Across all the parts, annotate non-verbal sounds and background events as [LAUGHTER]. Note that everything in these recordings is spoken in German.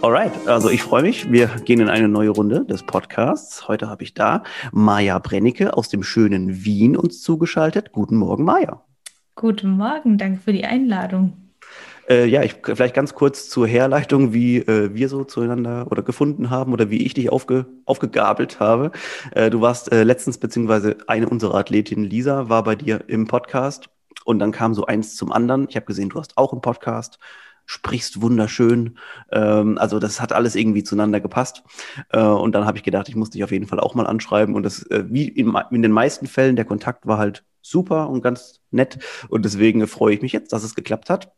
Alright, also ich freue mich. Wir gehen in eine neue Runde des Podcasts. Heute habe ich da Maja Brennecke aus dem schönen Wien uns zugeschaltet. Guten Morgen, Maja. Guten Morgen, danke für die Einladung. Äh, ja, ich vielleicht ganz kurz zur Herleitung, wie äh, wir so zueinander oder gefunden haben oder wie ich dich aufge, aufgegabelt habe. Äh, du warst äh, letztens, beziehungsweise eine unserer Athletinnen, Lisa, war bei dir im Podcast und dann kam so eins zum anderen. Ich habe gesehen, du hast auch einen Podcast sprichst wunderschön. Ähm, also das hat alles irgendwie zueinander gepasst. Äh, und dann habe ich gedacht, ich muss dich auf jeden Fall auch mal anschreiben. Und das, äh, wie in, in, den meisten Fällen, der Kontakt war halt super und ganz nett. Und deswegen freue ich mich jetzt, dass es geklappt hat.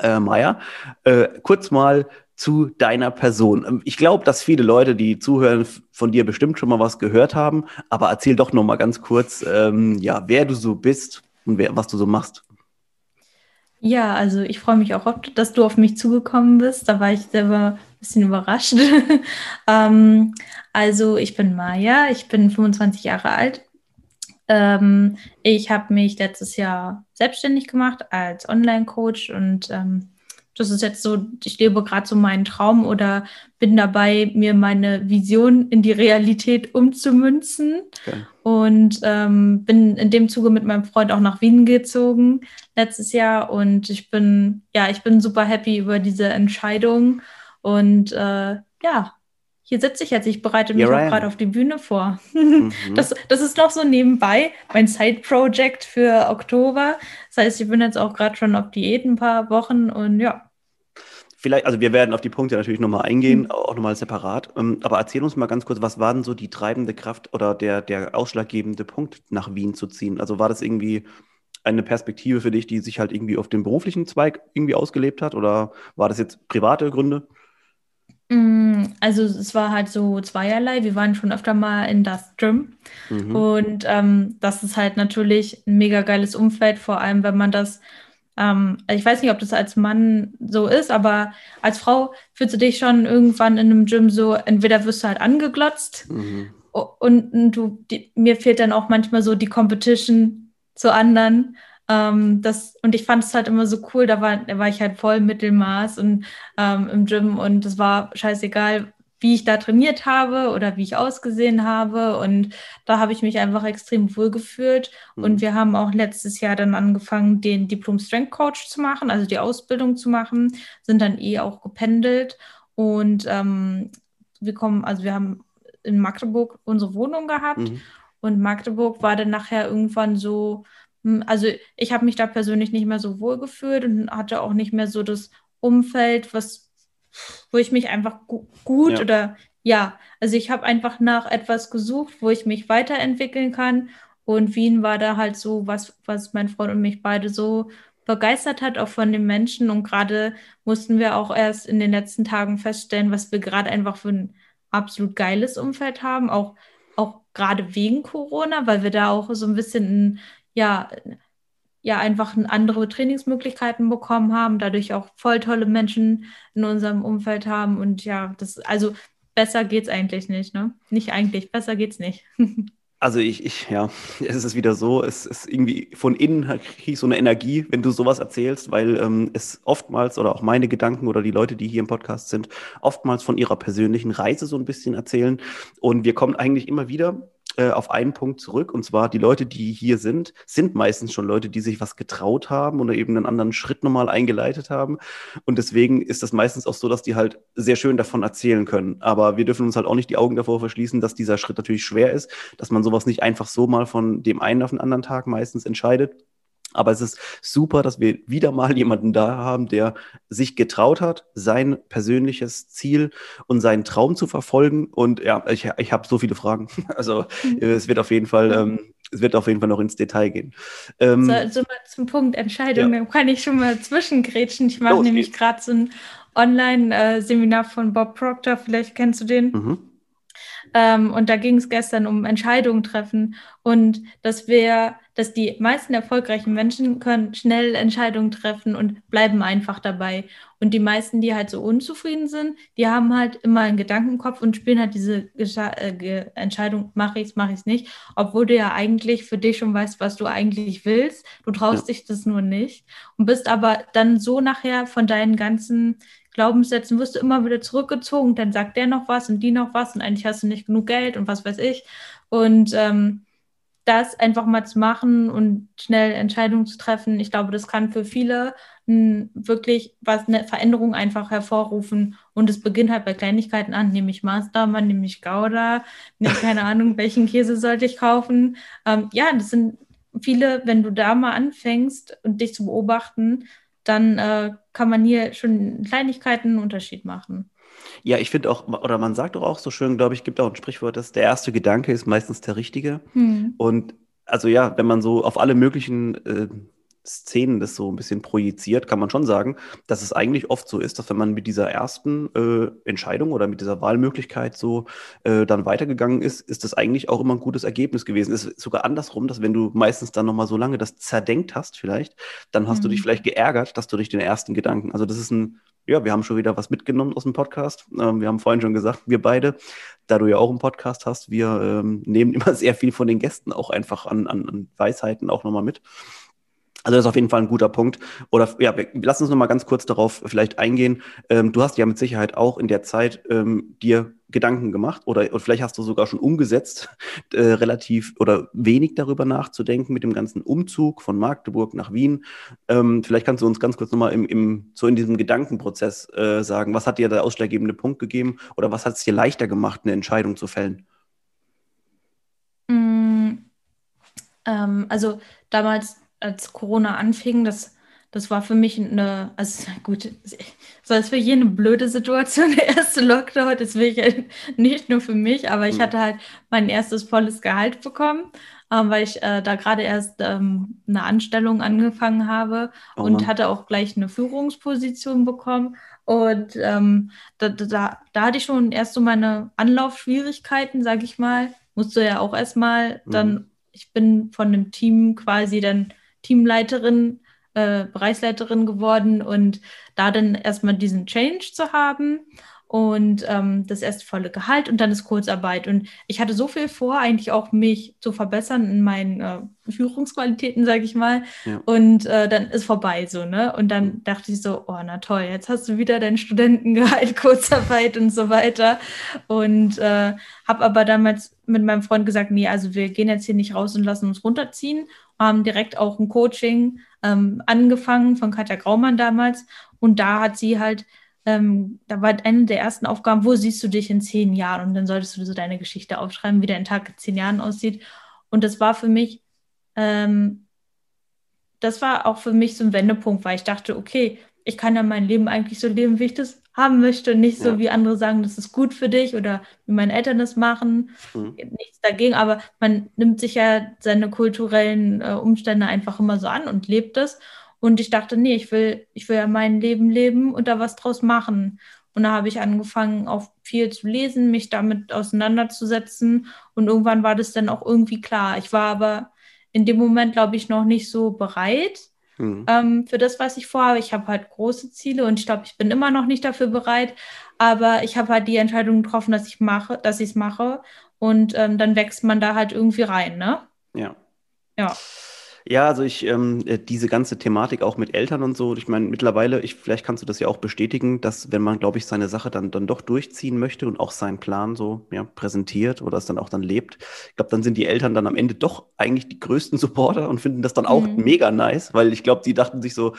Äh, Maja, äh, kurz mal zu deiner Person. Ähm, ich glaube, dass viele Leute, die zuhören, von dir bestimmt schon mal was gehört haben. Aber erzähl doch noch mal ganz kurz, ähm, ja, wer du so bist und wer, was du so machst. Ja, also ich freue mich auch, dass du auf mich zugekommen bist. Da war ich selber ein bisschen überrascht. [LAUGHS] ähm, also ich bin Maja, ich bin 25 Jahre alt. Ähm, ich habe mich letztes Jahr selbstständig gemacht als Online-Coach und ähm, das ist jetzt so, ich lebe gerade so meinen Traum oder bin dabei, mir meine Vision in die Realität umzumünzen. Okay. Und ähm, bin in dem Zuge mit meinem Freund auch nach Wien gezogen letztes Jahr. Und ich bin, ja, ich bin super happy über diese Entscheidung. Und äh, ja, hier sitze ich jetzt. Ich bereite mich auch gerade auf die Bühne vor. Mhm. [LAUGHS] Das, das ist noch so nebenbei mein Side-Project für Oktober. Das heißt, ich bin jetzt auch gerade schon auf Diät ein paar Wochen und ja. Vielleicht, also wir werden auf die Punkte natürlich nochmal eingehen, mhm. auch nochmal separat. Ähm, aber erzähl uns mal ganz kurz, was war denn so die treibende Kraft oder der, der ausschlaggebende Punkt, nach Wien zu ziehen? Also war das irgendwie eine Perspektive für dich, die sich halt irgendwie auf dem beruflichen Zweig irgendwie ausgelebt hat? Oder war das jetzt private Gründe? Mm, also es war halt so zweierlei. Wir waren schon öfter mal in das Gym mhm. und ähm, das ist halt natürlich ein mega geiles Umfeld, vor allem wenn man das, ähm, also ich weiß nicht, ob das als Mann so ist, aber als Frau fühlst du dich schon irgendwann in einem Gym so, entweder wirst du halt angeglotzt mhm. und, und, du, die, mir fehlt dann auch manchmal so die Competition zu anderen ähm, das, und ich fand es halt immer so cool, da war, da war ich halt voll Mittelmaß und ähm, im Gym und es war scheißegal, wie ich da trainiert habe oder wie ich ausgesehen habe. Und da habe ich mich einfach extrem wohl gefühlt. Mhm. Und wir haben auch letztes Jahr dann angefangen, den Diplom Strength Coach zu machen, also die Ausbildung zu machen, sind dann eh auch gependelt. Und ähm, wir kommen, also wir haben in Magdeburg unsere Wohnung gehabt. Mhm. Und Magdeburg war dann nachher irgendwann so, also ich habe mich da persönlich nicht mehr so wohl gefühlt und hatte auch nicht mehr so das Umfeld, was, wo ich mich einfach gu gut ja. oder ja, also ich habe einfach nach etwas gesucht, wo ich mich weiterentwickeln kann. Und Wien war da halt so, was, was mein Freund und mich beide so begeistert hat, auch von den Menschen. Und gerade mussten wir auch erst in den letzten Tagen feststellen, was wir gerade einfach für ein absolut geiles Umfeld haben, auch, auch gerade wegen Corona, weil wir da auch so ein bisschen ein ja, ja einfach andere Trainingsmöglichkeiten bekommen haben, dadurch auch voll tolle Menschen in unserem Umfeld haben. Und ja, das, also besser geht's eigentlich nicht, ne? Nicht eigentlich, besser geht's nicht. [LAUGHS] Also ich, ich, ja, [LAUGHS] es ist wieder so, es ist irgendwie von innen kriege ich so eine Energie, wenn du sowas erzählst, weil ähm, es oftmals oder auch meine Gedanken oder die Leute, die hier im Podcast sind, oftmals von ihrer persönlichen Reise so ein bisschen erzählen. Und wir kommen eigentlich immer wieder äh, auf einen Punkt zurück. Und zwar die Leute, die hier sind, sind meistens schon Leute, die sich was getraut haben oder eben einen anderen Schritt nochmal eingeleitet haben. Und deswegen ist das meistens auch so, dass die halt sehr schön davon erzählen können. Aber wir dürfen uns halt auch nicht die Augen davor verschließen, dass dieser Schritt natürlich schwer ist, dass man sowas nicht einfach so mal von dem einen auf den anderen Tag meistens entscheidet. Aber es ist super, dass wir wieder mal jemanden da haben, der sich getraut hat, sein persönliches Ziel und seinen Traum zu verfolgen. Und ja, ich, ich habe so viele Fragen. [LAUGHS] Also mhm. es wird auf jeden Fall, ähm, es wird auf jeden Fall noch ins Detail gehen. Ähm, so, so mal zum Punkt Entscheidung, ja. dann kann ich schon mal zwischengrätschen. Ich mache nämlich gerade so ein Online-Seminar von Bob Proctor, vielleicht kennst du den. Mhm. Ähm, und da ging es gestern um Entscheidungen treffen und dass wir, dass die meisten erfolgreichen Menschen können schnell Entscheidungen treffen und bleiben einfach dabei. Und die meisten, die halt so unzufrieden sind, die haben halt immer einen Gedanken im Kopf und spielen halt diese äh, Entscheidung, mache ich es, mache ich es nicht, obwohl du ja eigentlich für dich schon weißt, was du eigentlich willst. Du traust ja. dich das nur nicht und bist aber dann so nachher von deinen ganzen Glaubenssätzen wirst du immer wieder zurückgezogen, dann sagt der noch was und die noch was und eigentlich hast du nicht genug Geld und was weiß ich. Und ähm, das einfach mal zu machen und schnell Entscheidungen zu treffen, ich glaube, das kann für viele m, wirklich was eine Veränderung einfach hervorrufen. Und es beginnt halt bei Kleinigkeiten an, nehme ich Mastermann, nehme ich Gouda, nehme keine [LAUGHS] Ahnung, welchen Käse sollte ich kaufen. Ähm, ja, das sind viele, wenn du da mal anfängst und dich zu beobachten, dann äh, kann man hier schon Kleinigkeiten einen Unterschied machen. Ja, ich finde auch, oder man sagt doch auch so schön, glaube ich, gibt auch ein Sprichwort, dass der erste Gedanke ist meistens der richtige. Hm. Und also ja, wenn man so auf alle möglichen äh, Szenen das so ein bisschen projiziert, kann man schon sagen, dass es eigentlich oft so ist, dass wenn man mit dieser ersten äh, Entscheidung oder mit dieser Wahlmöglichkeit so äh, dann weitergegangen ist, ist das eigentlich auch immer ein gutes Ergebnis gewesen. Es ist sogar andersrum, dass wenn du meistens dann nochmal so lange das zerdenkt hast vielleicht, dann hast mhm. du dich mhm. vielleicht geärgert, dass du durch den ersten Gedanken, also das ist ein, ja, wir haben schon wieder was mitgenommen aus dem Podcast. Ähm, wir haben vorhin schon gesagt, wir beide, da du ja auch einen Podcast hast, wir ähm, nehmen [LAUGHS] immer sehr viel von den Gästen auch einfach an, an, an Weisheiten auch nochmal mit. Also das ist auf jeden Fall ein guter Punkt. Oder ja, wir, lass uns noch mal ganz kurz darauf vielleicht eingehen. Ähm, du hast ja mit Sicherheit auch in der Zeit ähm, dir Gedanken gemacht oder, oder vielleicht hast du sogar schon umgesetzt, äh, relativ oder wenig darüber nachzudenken mit dem ganzen Umzug von Magdeburg nach Wien. Ähm, vielleicht kannst du uns ganz kurz nochmal im, im, so in diesem Gedankenprozess äh, sagen, was hat dir der ausschlaggebende Punkt gegeben oder was hat es dir leichter gemacht, eine Entscheidung zu fällen? Mm, ähm, also damals als Corona anfing, das, das war für mich eine, also gut, so als für jene blöde Situation, [LAUGHS] der erste Lockdown, das will ich ja nicht nur für mich, aber ich mhm. hatte halt mein erstes volles Gehalt bekommen, ähm, weil ich äh, da gerade erst ähm, eine Anstellung angefangen habe oh und hatte auch gleich eine Führungsposition bekommen. Und ähm, da, da, da hatte ich schon erst so meine Anlaufschwierigkeiten, sage ich mal. Musste ja auch erstmal mhm. dann, ich bin von einem Team quasi dann Teamleiterin, äh, Bereichsleiterin geworden und da dann erstmal diesen Change zu haben und ähm, das erste volle Gehalt und dann ist Kurzarbeit. Und ich hatte so viel vor, eigentlich auch mich zu verbessern in meinen äh, Führungsqualitäten, sage ich mal. Ja. Und äh, dann ist vorbei so, ne? Und dann mhm. dachte ich so, oh, na toll, jetzt hast du wieder dein Studentengehalt, [LAUGHS] Kurzarbeit und so weiter. Und äh, habe aber damals mit meinem Freund gesagt, nee, also wir gehen jetzt hier nicht raus und lassen uns runterziehen. Haben direkt auch ein Coaching ähm, angefangen von Katja Graumann damals. Und da hat sie halt ähm, da war eine der ersten Aufgaben, wo siehst du dich in zehn Jahren? Und dann solltest du so deine Geschichte aufschreiben, wie dein Tag in zehn Jahren aussieht. Und das war für mich, ähm, das war auch für mich so ein Wendepunkt, weil ich dachte, okay, ich kann ja mein Leben eigentlich so leben, wie ich das haben möchte, nicht so ja. wie andere sagen, das ist gut für dich oder wie meine Eltern das machen. Mhm. Nichts dagegen, aber man nimmt sich ja seine kulturellen äh, Umstände einfach immer so an und lebt es. Und ich dachte, nee, ich will, ich will ja mein Leben leben und da was draus machen. Und da habe ich angefangen, auch viel zu lesen, mich damit auseinanderzusetzen. Und irgendwann war das dann auch irgendwie klar. Ich war aber in dem Moment, glaube ich, noch nicht so bereit mhm. ähm, für das, was ich vorhabe. Ich habe halt große Ziele und ich glaube, ich bin immer noch nicht dafür bereit. Aber ich habe halt die Entscheidung getroffen, dass ich mache, dass ich es mache. Und ähm, dann wächst man da halt irgendwie rein, ne? Ja. Ja. Ja, also ich, ähm, äh, diese ganze Thematik auch mit Eltern und so, ich meine, mittlerweile, ich, vielleicht kannst du das ja auch bestätigen, dass wenn man, glaube ich, seine Sache dann, dann doch durchziehen möchte und auch seinen Plan so ja, präsentiert oder es dann auch dann lebt, ich glaube, dann sind die Eltern dann am Ende doch eigentlich die größten [LAUGHS] Supporter und finden das dann auch mhm. mega nice, weil ich glaube, die dachten sich so,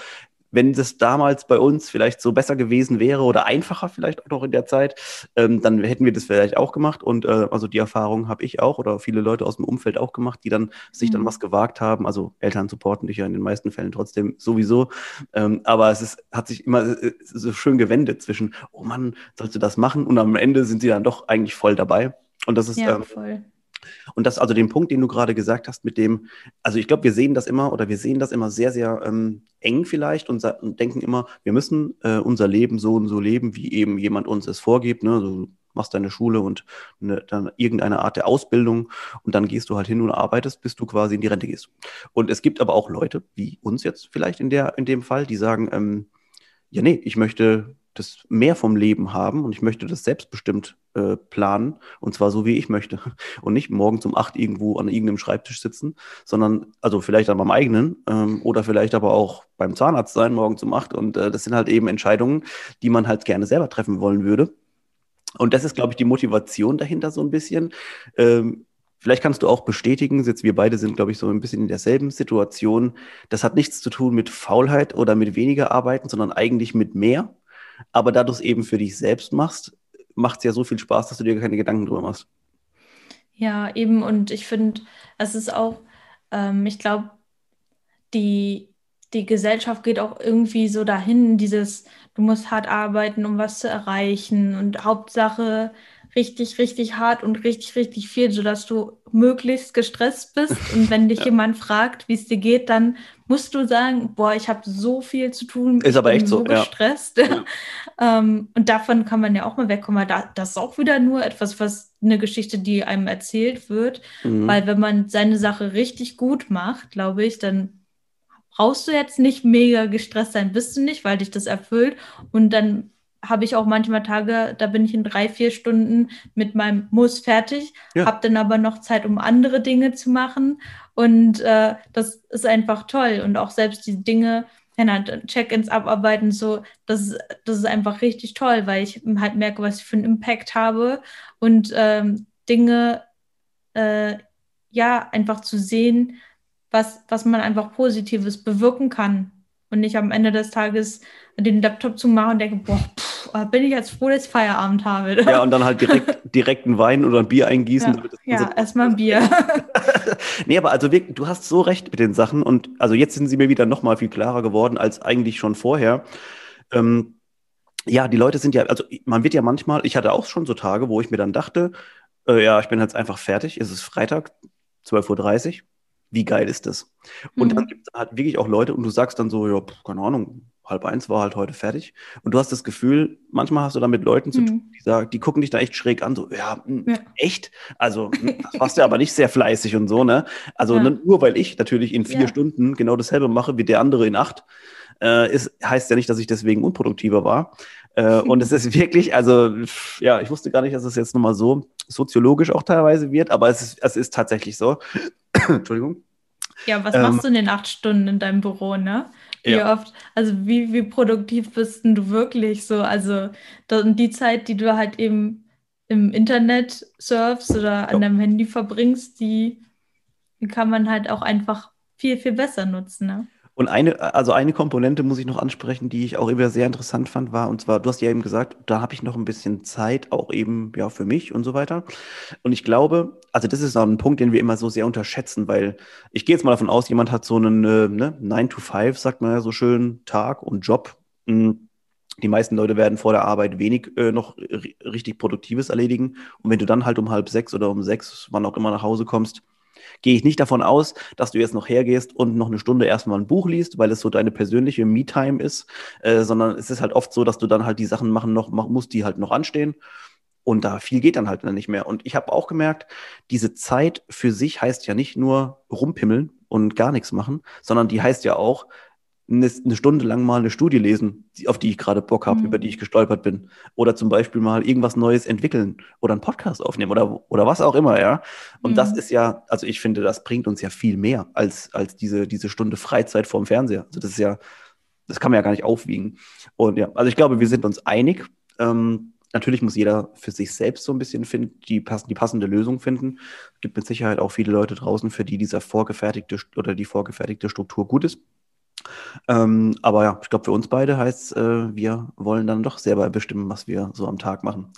wenn das damals bei uns vielleicht so besser gewesen wäre oder einfacher vielleicht auch noch in der Zeit, ähm, dann hätten wir das vielleicht auch gemacht. Und äh, also die Erfahrung habe ich auch oder viele Leute aus dem Umfeld auch gemacht, die dann sich mhm. dann was gewagt haben. Also Eltern supporten dich ja in den meisten Fällen trotzdem sowieso. Ähm, aber es ist, hat sich immer äh, so schön gewendet zwischen, oh Mann, sollst du das machen? Und am Ende sind sie dann doch eigentlich voll dabei. Und das ist ja, ähm, voll. Und das, also den Punkt, den du gerade gesagt hast, mit dem, also ich glaube, wir sehen das immer oder wir sehen das immer sehr, sehr ähm, eng vielleicht und, und, denken immer, wir müssen äh, unser Leben so und so leben, wie eben jemand uns es vorgibt. Ne? So machst deine Schule und eine, dann irgendeine Art der Ausbildung und dann gehst du halt hin und arbeitest, bis du quasi in die Rente gehst. Und es gibt aber auch Leute, wie uns jetzt vielleicht in, der, in dem Fall, die sagen, ähm, ja, nee, ich möchte das mehr vom Leben haben und ich möchte das selbstbestimmt äh, planen und zwar so, wie ich möchte [LAUGHS] und nicht morgens um acht irgendwo an irgendeinem Schreibtisch sitzen, sondern also vielleicht an meinem eigenen ähm, oder vielleicht aber auch beim Zahnarzt sein morgens um acht und äh, das sind halt eben Entscheidungen, die man halt gerne selber treffen wollen würde. Und das ist, glaube ich, die Motivation dahinter so ein bisschen. Ähm, Vielleicht kannst du auch bestätigen, jetzt wir beide sind, glaube ich, so ein bisschen in derselben Situation. Das hat nichts zu tun mit Faulheit oder mit weniger Arbeiten, sondern eigentlich mit mehr. Aber da du es eben für dich selbst machst, macht es ja so viel Spaß, dass du dir keine Gedanken drüber machst. Ja, eben. Und ich finde, es ist auch, ähm, ich glaube, die, die Gesellschaft geht auch irgendwie so dahin, dieses, du musst hart arbeiten, um was zu erreichen. Und Hauptsache, richtig, richtig hart und richtig, richtig viel, sodass du möglichst gestresst bist. Und wenn dich [LAUGHS] ja. jemand fragt, wie es dir geht, dann musst du sagen, boah, ich habe so viel zu tun. Ist aber echt so, so gestresst. Ja. [LAUGHS] ähm, und davon kann man ja auch mal wegkommen. Da, das ist auch wieder nur etwas, was eine Geschichte, die einem erzählt wird. Mhm. Weil wenn man seine Sache richtig gut macht, glaube ich, dann brauchst du jetzt nicht mega gestresst sein, bist du nicht, weil dich das erfüllt. Und dann habe ich auch manchmal Tage, da bin ich in drei, vier Stunden mit meinem Muss fertig, ja. habe dann aber noch Zeit, um andere Dinge zu machen. Und äh, das ist einfach toll. Und auch selbst die Dinge, Check-ins abarbeiten, so, das, das ist einfach richtig toll, weil ich halt merke, was ich für einen Impact habe und ähm, Dinge, äh, ja, einfach zu sehen, was, was man einfach Positives bewirken kann. Und nicht am Ende des Tages den Laptop zu machen und denke, boah, pff, bin ich jetzt froh, dass ich Feierabend habe. Ja, und dann halt direkt, [LAUGHS] direkt einen Wein oder ein Bier eingießen. Ja, ja erstmal ein Bier. [LAUGHS] nee, aber also wirklich, du hast so recht mit den Sachen und also jetzt sind sie mir wieder nochmal viel klarer geworden als eigentlich schon vorher. Ähm, ja, die Leute sind ja, also man wird ja manchmal, ich hatte auch schon so Tage, wo ich mir dann dachte, äh, ja, ich bin jetzt einfach fertig, es ist Freitag, 12.30 Uhr. Wie geil ist das? Und mhm. dann gibt es halt wirklich auch Leute und du sagst dann so, ja, keine Ahnung, halb eins war halt heute fertig. Und du hast das Gefühl, manchmal hast du da mit Leuten zu tun, mhm. die sagen, die gucken dich da echt schräg an, so, ja, mh, hm, ja. echt? Also, [LAUGHS] hm, das warst du aber nicht sehr fleißig und so, ne? Also, ja. ne, nur weil ich natürlich in vier ja. Stunden genau dasselbe mache wie der andere in acht, äh, ist, heißt ja nicht, dass ich deswegen unproduktiver war. Äh, und es ist [LAUGHS] wirklich, also, ja, ich wusste gar nicht, dass es jetzt nochmal so soziologisch auch teilweise wird, aber es ist, es ist tatsächlich so. [COUGHS] Entschuldigung. Ja, was ähm, machst du in den acht Stunden in deinem Büro, ne? Wie ja. oft, also wie, wie produktiv bist du wirklich so? Also die Zeit, die du halt eben im Internet surfst oder an ja. deinem Handy verbringst, die, die kann man halt auch einfach viel, viel besser nutzen. Ne? Und eine, also eine Komponente muss ich noch ansprechen, die ich auch immer sehr interessant fand, war, und zwar, du hast ja eben gesagt, da habe ich noch ein bisschen Zeit, auch eben ja für mich und so weiter. Und ich glaube, also das ist auch ein Punkt, den wir immer so sehr unterschätzen, weil ich gehe jetzt mal davon aus, jemand hat so einen äh, ne, 9 to 5, sagt man ja so schön, Tag und Job. Hm, die meisten Leute werden vor der Arbeit wenig äh, noch richtig Produktives erledigen. Und wenn du dann halt um halb sechs oder um sechs, wann auch immer nach Hause kommst, gehe ich nicht davon aus, dass du jetzt noch hergehst und noch eine Stunde erstmal ein Buch liest, weil es so deine persönliche Me-Time ist, äh, sondern es ist halt oft so, dass du dann halt die Sachen machen noch, musst, die halt noch anstehen. Und da viel geht dann halt nicht mehr. Und ich habe auch gemerkt, diese Zeit für sich heißt ja nicht nur rumpimmeln und gar nichts machen, sondern die heißt ja auch, eine, eine Stunde lang mal eine Studie lesen, auf die ich gerade Bock habe, mhm. über die ich gestolpert bin. Oder zum Beispiel mal irgendwas Neues entwickeln oder einen Podcast aufnehmen oder, oder was auch immer, ja. Und mhm. das ist ja, also ich finde, das bringt uns ja viel mehr als, als diese, diese Stunde Freizeit vorm Fernseher. Also das ist ja, das kann man ja gar nicht aufwiegen. Und ja, also ich glaube, wir sind uns einig. Ähm, natürlich muss jeder für sich selbst so ein bisschen finden, die, pass die passende Lösung finden. Es gibt mit Sicherheit auch viele Leute draußen, für die dieser vorgefertigte oder die vorgefertigte Struktur gut ist. Ähm, aber ja, ich glaube, für uns beide heißt äh, wir wollen dann doch selber bestimmen, was wir so am Tag machen.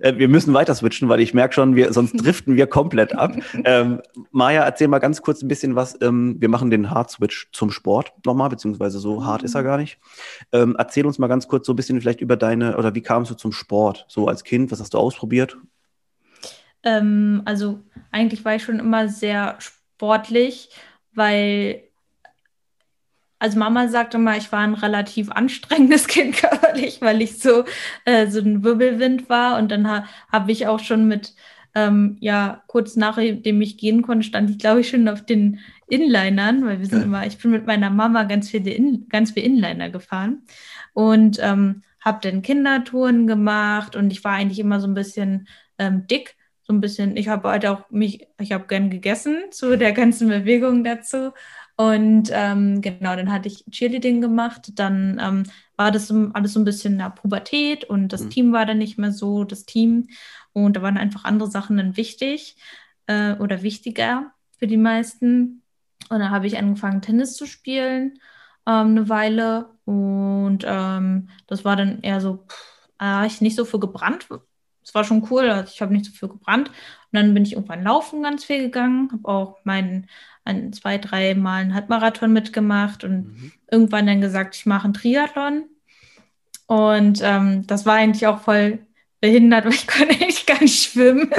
Äh, wir müssen weiter switchen, weil ich merke schon, wir, sonst [LAUGHS] driften wir komplett ab. Ähm, Maja, erzähl mal ganz kurz ein bisschen was. Ähm, wir machen den Hard-Switch zum Sport nochmal, beziehungsweise so hart ist er gar nicht. Ähm, erzähl uns mal ganz kurz so ein bisschen vielleicht über deine, oder wie kamst du zum Sport? So als Kind, was hast du ausprobiert? Ähm, also eigentlich war ich schon immer sehr sportlich, weil also Mama sagte immer, ich war ein relativ anstrengendes Kind [LAUGHS] körperlich, weil ich so, äh, so ein Wirbelwind war. Und dann ha habe ich auch schon mit, ähm, ja, kurz nachdem ich gehen konnte, stand ich, glaube ich, schon auf den Inlinern, weil wir sind immer, ich bin mit meiner Mama ganz viele In, ganz viel Inliner gefahren. Und ähm, habe dann Kindertouren gemacht und ich war eigentlich immer so ein bisschen ähm, dick, so ein bisschen, ich habe halt auch mich, ich habe gern gegessen zu der ganzen Bewegung dazu und ähm, genau, dann hatte ich Cheerleading gemacht. Dann ähm, war das alles so ein bisschen in der Pubertät und das mhm. Team war dann nicht mehr so das Team. Und da waren einfach andere Sachen dann wichtig äh, oder wichtiger für die meisten. Und dann habe ich angefangen, Tennis zu spielen ähm, eine Weile. Und ähm, das war dann eher so, pff, äh, ich nicht so für gebrannt. Es war schon cool, also ich habe nicht so viel gebrannt. Und dann bin ich irgendwann laufen ganz viel gegangen, habe auch meinen ein, zwei, drei Mal einen Halbmarathon mitgemacht und mhm. irgendwann dann gesagt, ich mache einen Triathlon. Und ähm, das war eigentlich auch voll behindert, [LAUGHS] weil ich konnte eigentlich gar nicht schwimmen.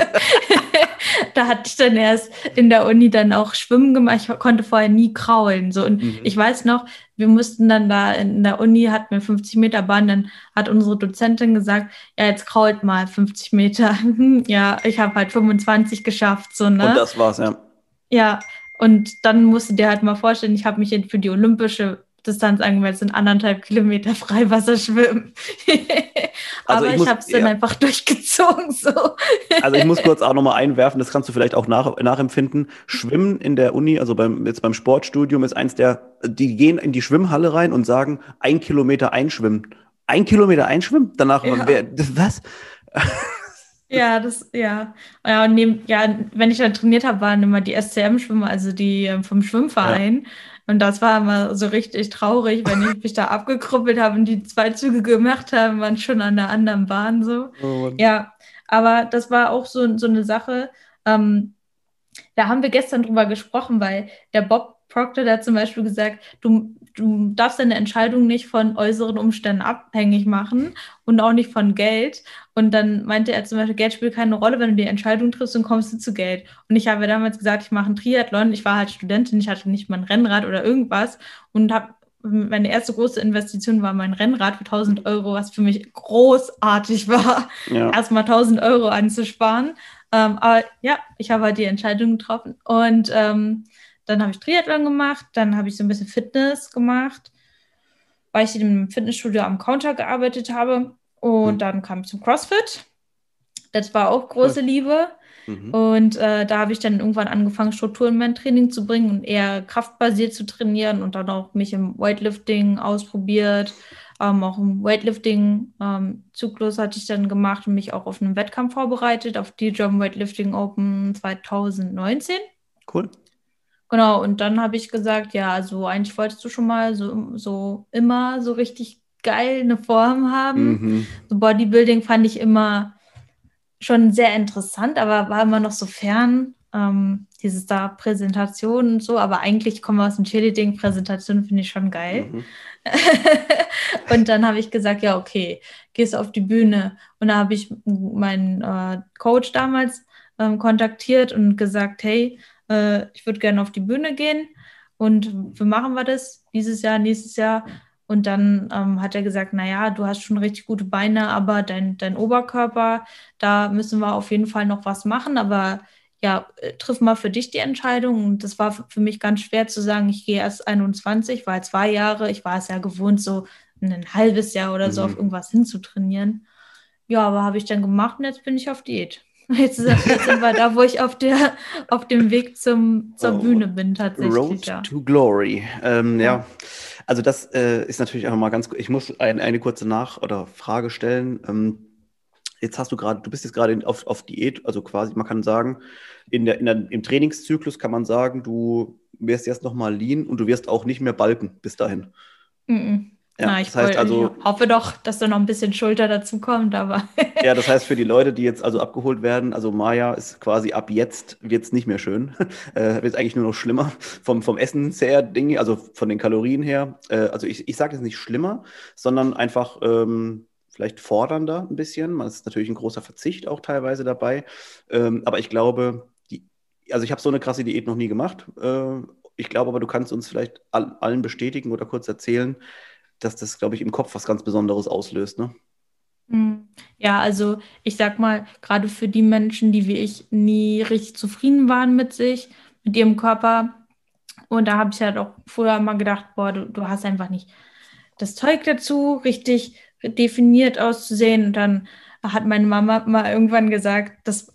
[LAUGHS] da hatte ich dann erst in der Uni dann auch Schwimmen gemacht. Ich konnte vorher nie kraulen. So. Und mhm. ich weiß noch, wir mussten dann da in der Uni, hatten wir 50 Meter Bahn, dann hat unsere Dozentin gesagt, ja, jetzt krault mal 50 Meter. [LAUGHS] ja, ich habe halt 25 geschafft. So, ne? Und das war's, ja. Ja, und dann musst du dir halt mal vorstellen, ich habe mich für die olympische Distanz angemeldet, sind anderthalb Kilometer Freiwasser schwimmen. [LAUGHS] Also Aber ich, ich habe es dann ja. einfach durchgezogen. So. Also ich muss [LAUGHS] kurz auch nochmal einwerfen, das kannst du vielleicht auch nach, nachempfinden. Schwimmen in der Uni, also beim, jetzt beim Sportstudium, ist eins der, die gehen in die Schwimmhalle rein und sagen, ein Kilometer einschwimmen. Ein Kilometer einschwimmen? Danach, ja. wer, was? Ja, das, ja. Ja, und neben, ja, wenn ich dann trainiert habe, waren immer die SCM-Schwimmer, also die ähm, vom Schwimmverein. Ja. Und das war immer so richtig traurig, wenn ich mich da abgekruppelt habe und die zwei Züge gemacht haben, waren schon an der anderen Bahn so. Oh ja, aber das war auch so, so eine Sache. Ähm, da haben wir gestern drüber gesprochen, weil der Bob Proctor hat zum Beispiel gesagt, du, du darfst deine Entscheidung nicht von äußeren Umständen abhängig machen und auch nicht von Geld. Und dann meinte er zum Beispiel, Geld spielt keine Rolle, wenn du die Entscheidung triffst und kommst du zu Geld. Und ich habe damals gesagt, ich mache einen Triathlon. Ich war halt Studentin, ich hatte nicht mal ein Rennrad oder irgendwas und habe meine erste große Investition war mein Rennrad für 1000 Euro, was für mich großartig war, ja. [LAUGHS] erstmal 1000 Euro anzusparen. Ähm, aber ja, ich habe halt die Entscheidung getroffen und ähm, dann habe ich Triathlon gemacht, dann habe ich so ein bisschen Fitness gemacht, weil ich in einem Fitnessstudio am Counter gearbeitet habe. Und mhm. dann kam ich zum CrossFit. Das war auch große Liebe. Mhm. Und äh, da habe ich dann irgendwann angefangen, Strukturen in mein Training zu bringen und eher kraftbasiert zu trainieren und dann auch mich im Weightlifting ausprobiert. Ähm, auch im Weightlifting-Zyklus ähm, hatte ich dann gemacht und mich auch auf einen Wettkampf vorbereitet, auf die German Weightlifting Open 2019. Cool. Genau, und dann habe ich gesagt, ja, also eigentlich wolltest du schon mal so, so immer so richtig geil eine Form haben. Mhm. So Bodybuilding fand ich immer schon sehr interessant, aber war immer noch so fern. Ähm, dieses da Präsentation und so, aber eigentlich kommen wir aus dem Cheerleading, Präsentation finde ich schon geil. Mhm. [LAUGHS] und dann habe ich gesagt, ja, okay, gehst auf die Bühne. Und da habe ich meinen äh, Coach damals ähm, kontaktiert und gesagt, hey, äh, ich würde gerne auf die Bühne gehen und wie machen wir das dieses Jahr, nächstes Jahr? Und dann ähm, hat er gesagt, naja, du hast schon richtig gute Beine, aber dein, dein Oberkörper, da müssen wir auf jeden Fall noch was machen. Aber ja, äh, triff mal für dich die Entscheidung. Und das war für mich ganz schwer zu sagen, ich gehe erst 21, weil zwei Jahre, ich war es ja gewohnt, so ein halbes Jahr oder so mhm. auf irgendwas hinzutrainieren. Ja, aber habe ich dann gemacht und jetzt bin ich auf Diät. Jetzt, jetzt sind wir da, wo ich auf, der, auf dem Weg zum, zur oh, Bühne bin, tatsächlich. Road ja. to Glory. Ähm, ja. ja. also das äh, ist natürlich auch mal ganz, ich muss ein, eine kurze Nach- oder Frage stellen. Ähm, jetzt hast du gerade, du bist jetzt gerade auf, auf Diät, also quasi, man kann sagen, in der, in der, im Trainingszyklus kann man sagen, du wirst jetzt nochmal lean und du wirst auch nicht mehr balken bis dahin. Mm -mm. Ja, Na, ich, das heißt also, ich hoffe doch, dass da noch ein bisschen Schulter dazu kommt, aber. [LAUGHS] ja, das heißt für die [LAUGHS] Leute, die jetzt also abgeholt werden, also Maya ist quasi ab jetzt wird es nicht mehr schön. [LAUGHS] äh, wird eigentlich nur noch schlimmer. Vom, vom Essen her, Ding, also von den Kalorien her. Äh, also ich, ich sage jetzt nicht schlimmer, sondern einfach ähm, vielleicht fordernder ein bisschen. Man ist natürlich ein großer Verzicht auch teilweise dabei. Ähm, aber ich glaube, die, also ich habe so eine krasse Diät noch nie gemacht. Äh, ich glaube aber, du kannst uns vielleicht all, allen bestätigen oder kurz erzählen, dass das, glaube ich, im Kopf was ganz Besonderes auslöst, ne? Hm. Ja, also ich sag mal, gerade für die Menschen, die wie ich nie richtig zufrieden waren mit sich, mit ihrem Körper, und da habe ich halt auch früher mal gedacht, boah, du, du hast einfach nicht das Zeug dazu, richtig definiert auszusehen. Und dann hat meine Mama mal irgendwann gesagt, das,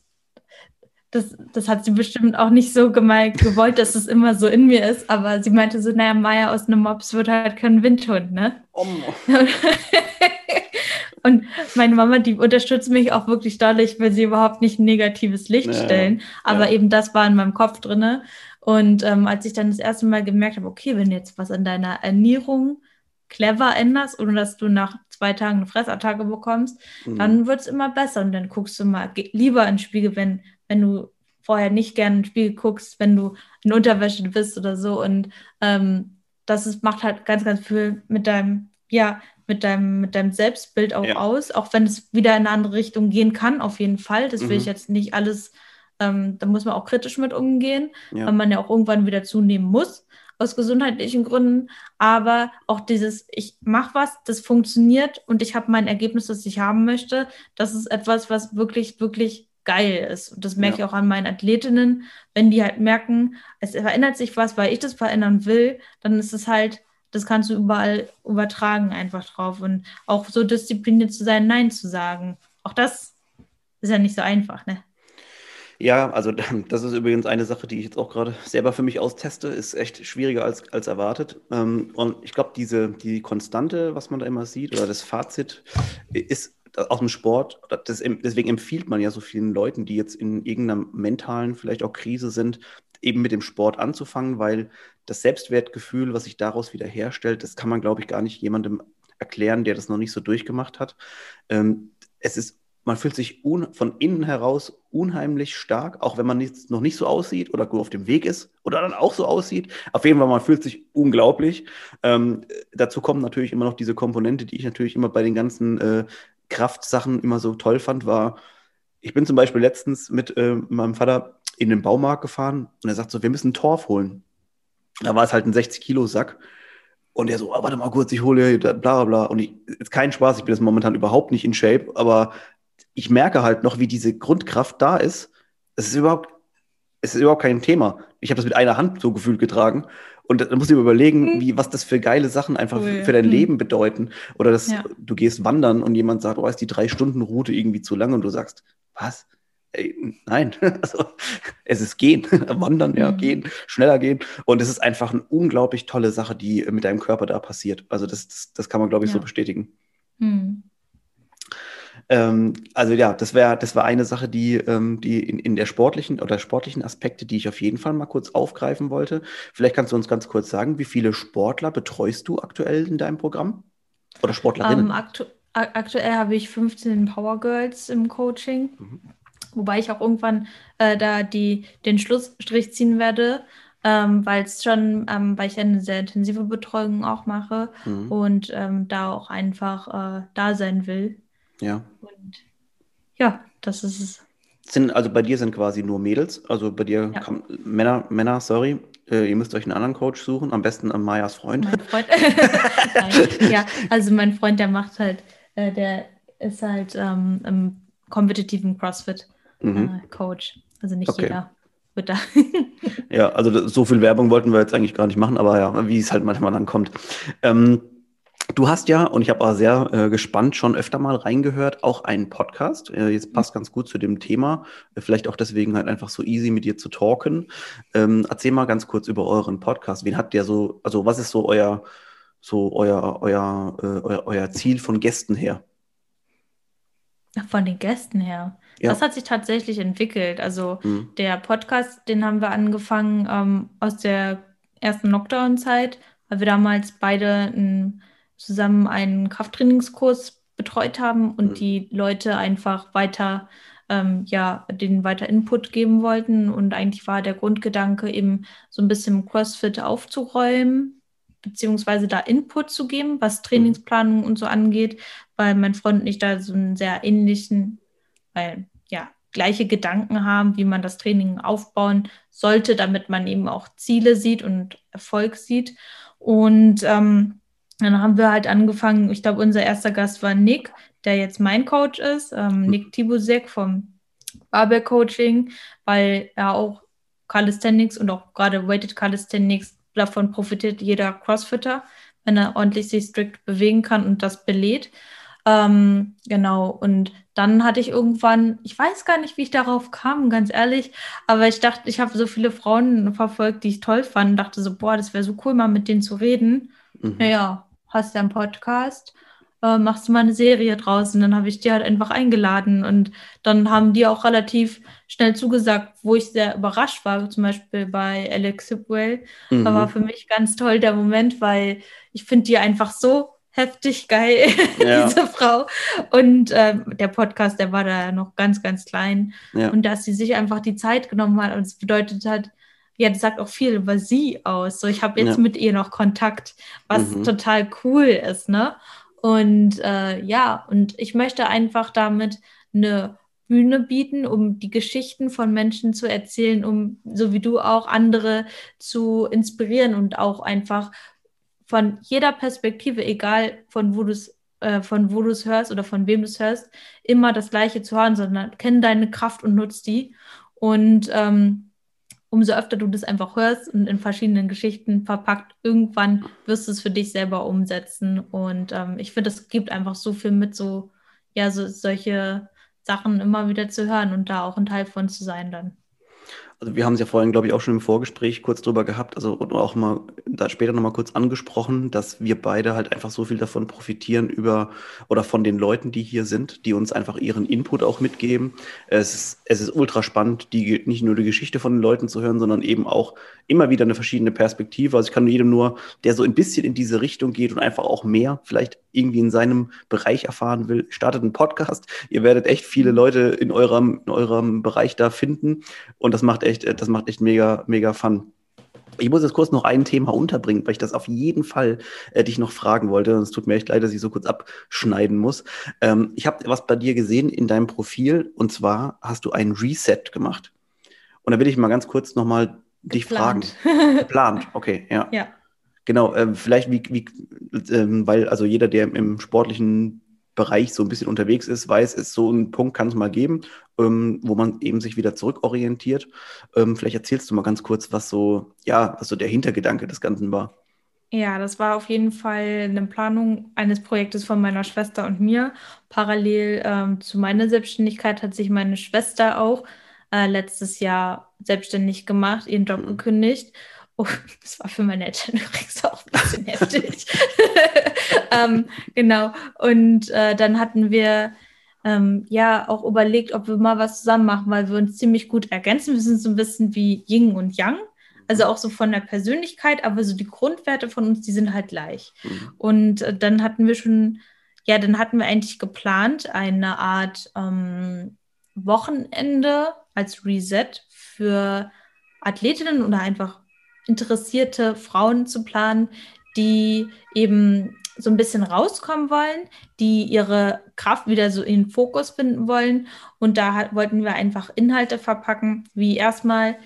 das, das hat sie bestimmt auch nicht so gemeint, gewollt, dass es immer so in mir ist, aber sie meinte so, naja, Maya aus einem Mops wird halt kein Windhund, ne? Oh. [LAUGHS] Und meine Mama, die unterstützt mich auch wirklich doll. Ich will sie überhaupt nicht ein negatives Licht ja, stellen. Aber ja. eben das war in meinem Kopf drinne. Und ähm, als ich dann das erste Mal gemerkt habe, okay, wenn du jetzt was an deiner Ernährung clever änderst, ohne dass du nach zwei Tagen eine Fressattacke bekommst, mhm. dann wird es immer besser. Und dann guckst du mal lieber ins Spiegel, wenn, wenn du vorher nicht gerne ins Spiegel guckst, wenn du in Unterwäsche bist oder so. Und ähm, das ist, macht halt ganz, ganz viel mit deinem, ja, mit deinem, mit deinem Selbstbild auch ja. aus, auch wenn es wieder in eine andere Richtung gehen kann, auf jeden Fall. Das mhm. will ich mhm. jetzt nicht alles, ähm, da muss man auch kritisch mit umgehen, ja. weil man ja auch irgendwann wieder zunehmen muss, aus gesundheitlichen Gründen. Aber auch dieses, ich mache was, das funktioniert und ich habe mein Ergebnis, das ich haben möchte, das ist etwas, was wirklich, wirklich geil ist. Und das merke ja. ich auch an meinen Athletinnen, wenn die halt merken, es verändert sich was, weil ich das verändern will, dann ist es halt das kannst du überall übertragen einfach drauf. Und auch so diszipliniert zu sein, Nein zu sagen. Auch das ist ja nicht so einfach, ne? Ja, also [CLEARS THROAT] das ist übrigens eine Sache, die ich jetzt auch gerade selber für mich austeste, ist echt schwieriger als, als erwartet. Ähm, und ich glaube, diese die Konstante, was man da immer sieht, oder das Fazit, ist aus dem Sport, das, deswegen empfiehlt man ja so vielen Leuten, die jetzt in irgendeiner mentalen, vielleicht auch Krise sind, eben mit dem Sport anzufangen, weil das Selbstwertgefühl, was sich daraus wieder herstellt, das kann man, glaube ich, gar nicht jemandem erklären, der das noch nicht so durchgemacht hat. Ähm, es ist, man fühlt sich von innen heraus unheimlich stark, auch wenn man nicht, noch nicht so aussieht oder gut auf dem Weg ist oder dann auch so aussieht. Auf jeden Fall, man fühlt sich unglaublich. Ähm, dazu kommt natürlich immer noch diese Komponente, die ich natürlich immer bei den ganzen äh, Kraftsachen immer so toll fand, war, ich bin zum Beispiel letztens mit äh, meinem Vater in den Baumarkt gefahren und er sagt so, wir müssen Torf holen. Da war es halt ein 60-Kilo-Sack. Und er so, oh, warte mal kurz, ich hole bla bla bla. Und ich, ist kein Spaß, ich bin jetzt momentan überhaupt nicht in Shape, aber ich merke halt noch, wie diese Grundkraft da ist. Es ist überhaupt, es ist überhaupt kein Thema. Ich habe das mit einer Hand so gefühlt getragen. Und da musst du dir überlegen, mhm. wie, was das für geile Sachen einfach cool. für dein mhm. Leben bedeuten. Oder dass ja. du gehst wandern und jemand sagt, oh, ist die Drei-Stunden-Route irgendwie zu lang und du sagst, was? Ey, nein, [LAUGHS] also, es ist gehen, [LAUGHS] wandern, ja, mhm. gehen, schneller gehen. Und es ist einfach eine unglaublich tolle Sache, die mit deinem Körper da passiert. Also das, das, das kann man, glaube ich, ja. so bestätigen. Mhm. Ähm, also ja, das wäre das war eine Sache, die, ähm, die in, in der sportlichen oder sportlichen Aspekte, die ich auf jeden Fall mal kurz aufgreifen wollte. Vielleicht kannst du uns ganz kurz sagen, wie viele Sportler betreust du aktuell in deinem Programm? Oder Sportlerinnen? Ähm, aktu aktuell habe ich 15 Power Girls im Coaching. Mhm. Wobei ich auch irgendwann äh, da die, den Schlussstrich ziehen werde, ähm, weil es schon, ähm, weil ich eine sehr intensive Betreuung auch mache mhm. und ähm, da auch einfach äh, da sein will. Ja. Und ja, das ist es. Sind, also bei dir sind quasi nur Mädels, also bei dir ja. kann, Männer, Männer, sorry, äh, ihr müsst euch einen anderen Coach suchen, am besten an Mayas Freund. Mein [LAUGHS] Freund. [LAUGHS] ja, also mein Freund, der macht halt, äh, der ist halt ähm, im kompetitiven CrossFit mhm. äh, Coach. Also nicht okay. jeder wird da. ja, also so viel Werbung wollten wir jetzt eigentlich gar nicht machen, aber ja, wie es halt manchmal dann kommt. Ähm, Du hast ja, und ich habe auch sehr äh, gespannt schon öfter mal reingehört, auch einen Podcast. Äh, jetzt passt ganz gut zu dem Thema. Äh, vielleicht auch deswegen halt einfach so easy mit dir zu talken. Ähm, erzähl mal ganz kurz über euren Podcast. Wen hat der so, also was ist so euer, so euer, euer, äh, euer, euer Ziel von Gästen her? Von den Gästen her. Ja. Das hat sich tatsächlich entwickelt. Also mhm. der Podcast, den haben wir angefangen ähm, aus der ersten Lockdown-Zeit, weil wir damals beide ein, zusammen einen Krafttrainingskurs betreut haben und mhm. die Leute einfach weiter, ähm, ja, denen weiter Input geben wollten. Und eigentlich war der Grundgedanke eben so ein bisschen CrossFit aufzuräumen, beziehungsweise da Input zu geben, was mhm. Trainingsplanung und so angeht, weil mein Freund und ich da so einen sehr ähnlichen weil ja, gleiche Gedanken haben, wie man das Training aufbauen sollte, damit man eben auch Ziele sieht und Erfolg sieht. Und ähm, dann haben wir halt angefangen, ich glaube, unser erster Gast war Nick, der jetzt mein Coach ist, ähm, mhm. Nick Tibusek vom Barbell Coaching, weil er auch Calisthenics und auch gerade Weighted Calisthenics, davon profitiert jeder Crossfitter, wenn er ordentlich sich strikt bewegen kann und das belädt. Ähm, genau, und dann hatte ich irgendwann, ich weiß gar nicht, wie ich darauf kam, ganz ehrlich, aber ich dachte, ich habe so viele Frauen verfolgt, die ich toll fand und dachte so, boah, das wäre so cool, mal mit denen zu reden. Mhm. Naja, hast du einen Podcast, äh, machst du mal eine Serie draußen, dann habe ich die halt einfach eingeladen und dann haben die auch relativ schnell zugesagt, wo ich sehr überrascht war, zum Beispiel bei Alex Sipwell. Mhm. Da war für mich ganz toll der Moment, weil ich finde die einfach so heftig geil, [LAUGHS] ja. diese Frau. Und ähm, der Podcast, der war da noch ganz, ganz klein. Ja. Und dass sie sich einfach die Zeit genommen hat und es bedeutet hat, ja, das sagt auch viel über sie aus. So, ich habe jetzt ja. mit ihr noch Kontakt, was mhm. total cool ist, ne? Und äh, ja, und ich möchte einfach damit eine Bühne bieten, um die Geschichten von Menschen zu erzählen, um so wie du auch andere zu inspirieren und auch einfach von jeder Perspektive, egal von wo du es äh, von wo du es hörst oder von wem du es hörst, immer das Gleiche zu hören, sondern kenn deine Kraft und nutz die. Und ähm, umso öfter du das einfach hörst und in verschiedenen Geschichten verpackt, irgendwann wirst du es für dich selber umsetzen. Und ähm, ich finde, es gibt einfach so viel mit, so, ja, so, solche Sachen immer wieder zu hören und da auch ein Teil von zu sein dann. Also wir haben es ja vorhin, glaube ich, auch schon im Vorgespräch kurz drüber gehabt, also auch mal da später nochmal kurz angesprochen, dass wir beide halt einfach so viel davon profitieren über oder von den Leuten, die hier sind, die uns einfach ihren Input auch mitgeben. Es ist, es ist ultra spannend, die, nicht nur die Geschichte von den Leuten zu hören, sondern eben auch immer wieder eine verschiedene Perspektive. Also ich kann jedem nur, der so ein bisschen in diese Richtung geht und einfach auch mehr vielleicht irgendwie in seinem Bereich erfahren will, startet einen Podcast. Ihr werdet echt viele Leute in eurem, in eurem Bereich da finden und das macht echt, das macht echt mega, mega Fun. Ich muss jetzt kurz noch ein Thema unterbringen, weil ich das auf jeden Fall äh, dich noch fragen wollte. Es tut mir echt leid, dass ich so kurz abschneiden muss. Ähm, ich habe was bei dir gesehen in deinem Profil und zwar hast du ein Reset gemacht. Und da will ich mal ganz kurz nochmal dich fragen. [LAUGHS] Geplant, okay, ja. Ja. Genau, äh, vielleicht wie, wie äh, weil also jeder, der im sportlichen Bereich so ein bisschen unterwegs ist, weiß, es so einen Punkt kann es mal geben, ähm, wo man eben sich wieder zurückorientiert. Ähm, vielleicht erzählst du mal ganz kurz, was so, ja, was so der Hintergedanke des Ganzen war. Ja, das war auf jeden Fall eine Planung eines Projektes von meiner Schwester und mir. Parallel ähm, zu meiner Selbstständigkeit hat sich meine Schwester auch äh, letztes Jahr selbstständig gemacht, ihren Job mhm. gekündigt. Oh, [LAUGHS] das war für meine Eltern [LAUGHS] übrigens auch ein bisschen [LAUGHS] heftig. ähm, genau. Und äh, dann hatten wir ähm, ja auch überlegt, ob wir mal was zusammen machen, weil wir uns ziemlich gut ergänzen. Wir sind so ein bisschen wie Yin und Yang. Also auch so von der Persönlichkeit, aber so die Grundwerte von uns, die sind halt gleich. Mhm. Und äh, dann hatten wir schon, ja, dann hatten wir eigentlich geplant, eine Art ähm, Wochenende als Reset für Athletinnen oder einfach interessierte Frauen zu planen, die eben so ein bisschen rauskommen wollen, die ihre Kraft wieder so in den Fokus finden wollen. Und da wollten wir einfach Inhalte verpacken, wie erstmal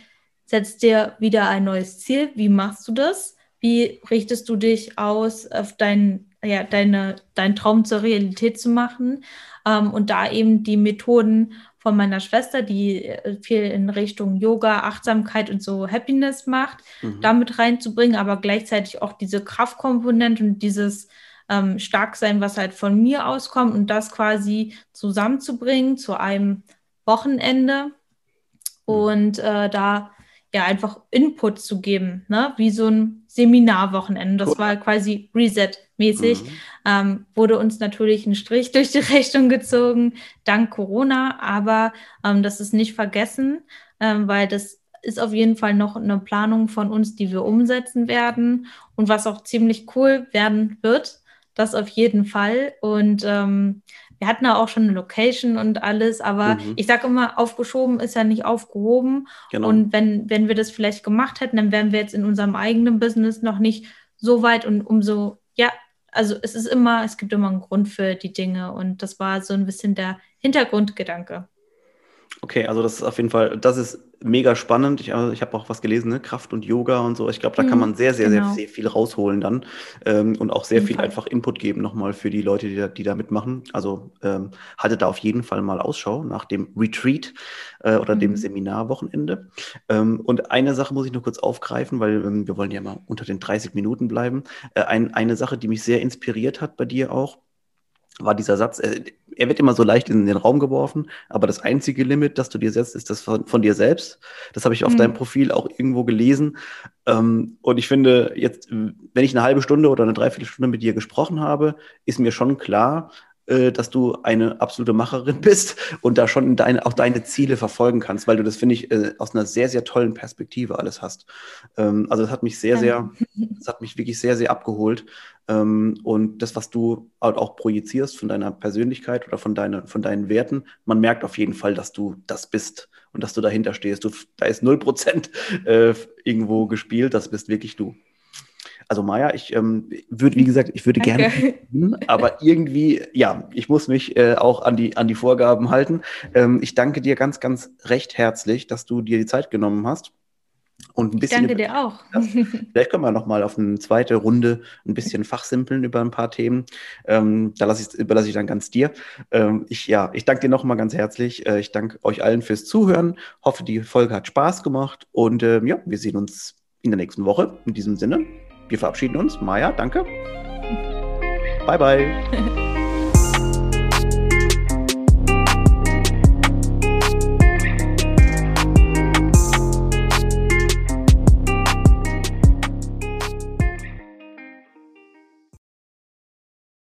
setzt dir wieder ein neues Ziel. Wie machst du das? Wie richtest du dich aus, auf dein, ja, deine, deinen Traum zur Realität zu machen? Ähm, und da eben die Methoden von meiner Schwester, die äh, viel in Richtung Yoga, Achtsamkeit und so Happiness macht, mhm. damit reinzubringen, aber gleichzeitig auch diese Kraftkomponente und dieses ähm, Starksein, was halt von mir auskommt und das quasi zusammenzubringen zu einem Wochenende mhm. und äh, da ja einfach Input zu geben, ne? wie so ein Seminarwochenende. Das cool. war quasi Reset-mäßig. Mhm. Ähm, wurde uns natürlich ein Strich [LAUGHS] durch die Rechnung gezogen, dank Corona, aber ähm, das ist nicht vergessen, ähm, weil das ist auf jeden Fall noch eine Planung von uns, die wir umsetzen werden und was auch ziemlich cool werden wird. Das auf jeden Fall. Und ähm, wir hatten ja auch schon eine Location und alles, aber mhm. ich sage immer, aufgeschoben ist ja nicht aufgehoben. Genau. Und wenn, wenn wir das vielleicht gemacht hätten, dann wären wir jetzt in unserem eigenen Business noch nicht so weit und umso, ja, also es ist immer, es gibt immer einen Grund für die Dinge und das war so ein bisschen der Hintergrundgedanke. Okay, also das ist auf jeden Fall, das ist mega spannend. Ich, also ich habe auch was gelesen, ne? Kraft und Yoga und so. Ich glaube, da kann mhm, man sehr, sehr, genau. sehr, sehr viel rausholen dann ähm, und auch sehr viel Fall. einfach Input geben nochmal für die Leute, die da, die da mitmachen. Also ähm, haltet da auf jeden Fall mal Ausschau nach dem Retreat äh, oder mhm. dem Seminarwochenende. Ähm, und eine Sache muss ich noch kurz aufgreifen, weil ähm, wir wollen ja mal unter den 30 Minuten bleiben. Äh, ein, eine Sache, die mich sehr inspiriert hat bei dir auch, war dieser Satz, äh, er wird immer so leicht in den Raum geworfen, aber das einzige Limit, das du dir setzt, ist das von, von dir selbst. Das habe ich auf mhm. deinem Profil auch irgendwo gelesen. Ähm, und ich finde, jetzt, wenn ich eine halbe Stunde oder eine Dreiviertelstunde mit dir gesprochen habe, ist mir schon klar, äh, dass du eine absolute Macherin [LAUGHS] bist und da schon deine, auch deine Ziele verfolgen kannst, weil du das, finde ich, äh, aus einer sehr, sehr tollen Perspektive alles hast. Ähm, also das hat mich sehr, sehr, das hat mich wirklich sehr, sehr abgeholt. Ähm, und das, was du auch projizierst von deiner Persönlichkeit oder von, deine, von deinen Werten, man merkt auf jeden Fall, dass du das bist und dass du dahinter stehst. Du, da ist 0% äh, irgendwo gespielt, das bist wirklich du. Also Maja, ich ähm, würde, wie gesagt, ich würde gerne, aber irgendwie, ja, ich muss mich äh, auch an die, an die Vorgaben halten. Ähm, ich danke dir ganz, ganz recht herzlich, dass du dir die Zeit genommen hast. Und ein bisschen Danke dir auch. [LAUGHS] Vielleicht können wir noch mal auf eine zweite Runde ein bisschen fachsimpeln über ein paar Themen. Ähm, da lasse ich, überlasse ich dann ganz dir. Ähm, ich, ja, ich danke dir noch mal ganz herzlich. Äh, ich danke euch allen fürs Zuhören. Hoffe, die Folge hat Spaß gemacht. Und äh, ja, wir sehen uns in der nächsten Woche. In diesem Sinne, wir verabschieden uns. Maja, danke. Bye, bye. [LAUGHS]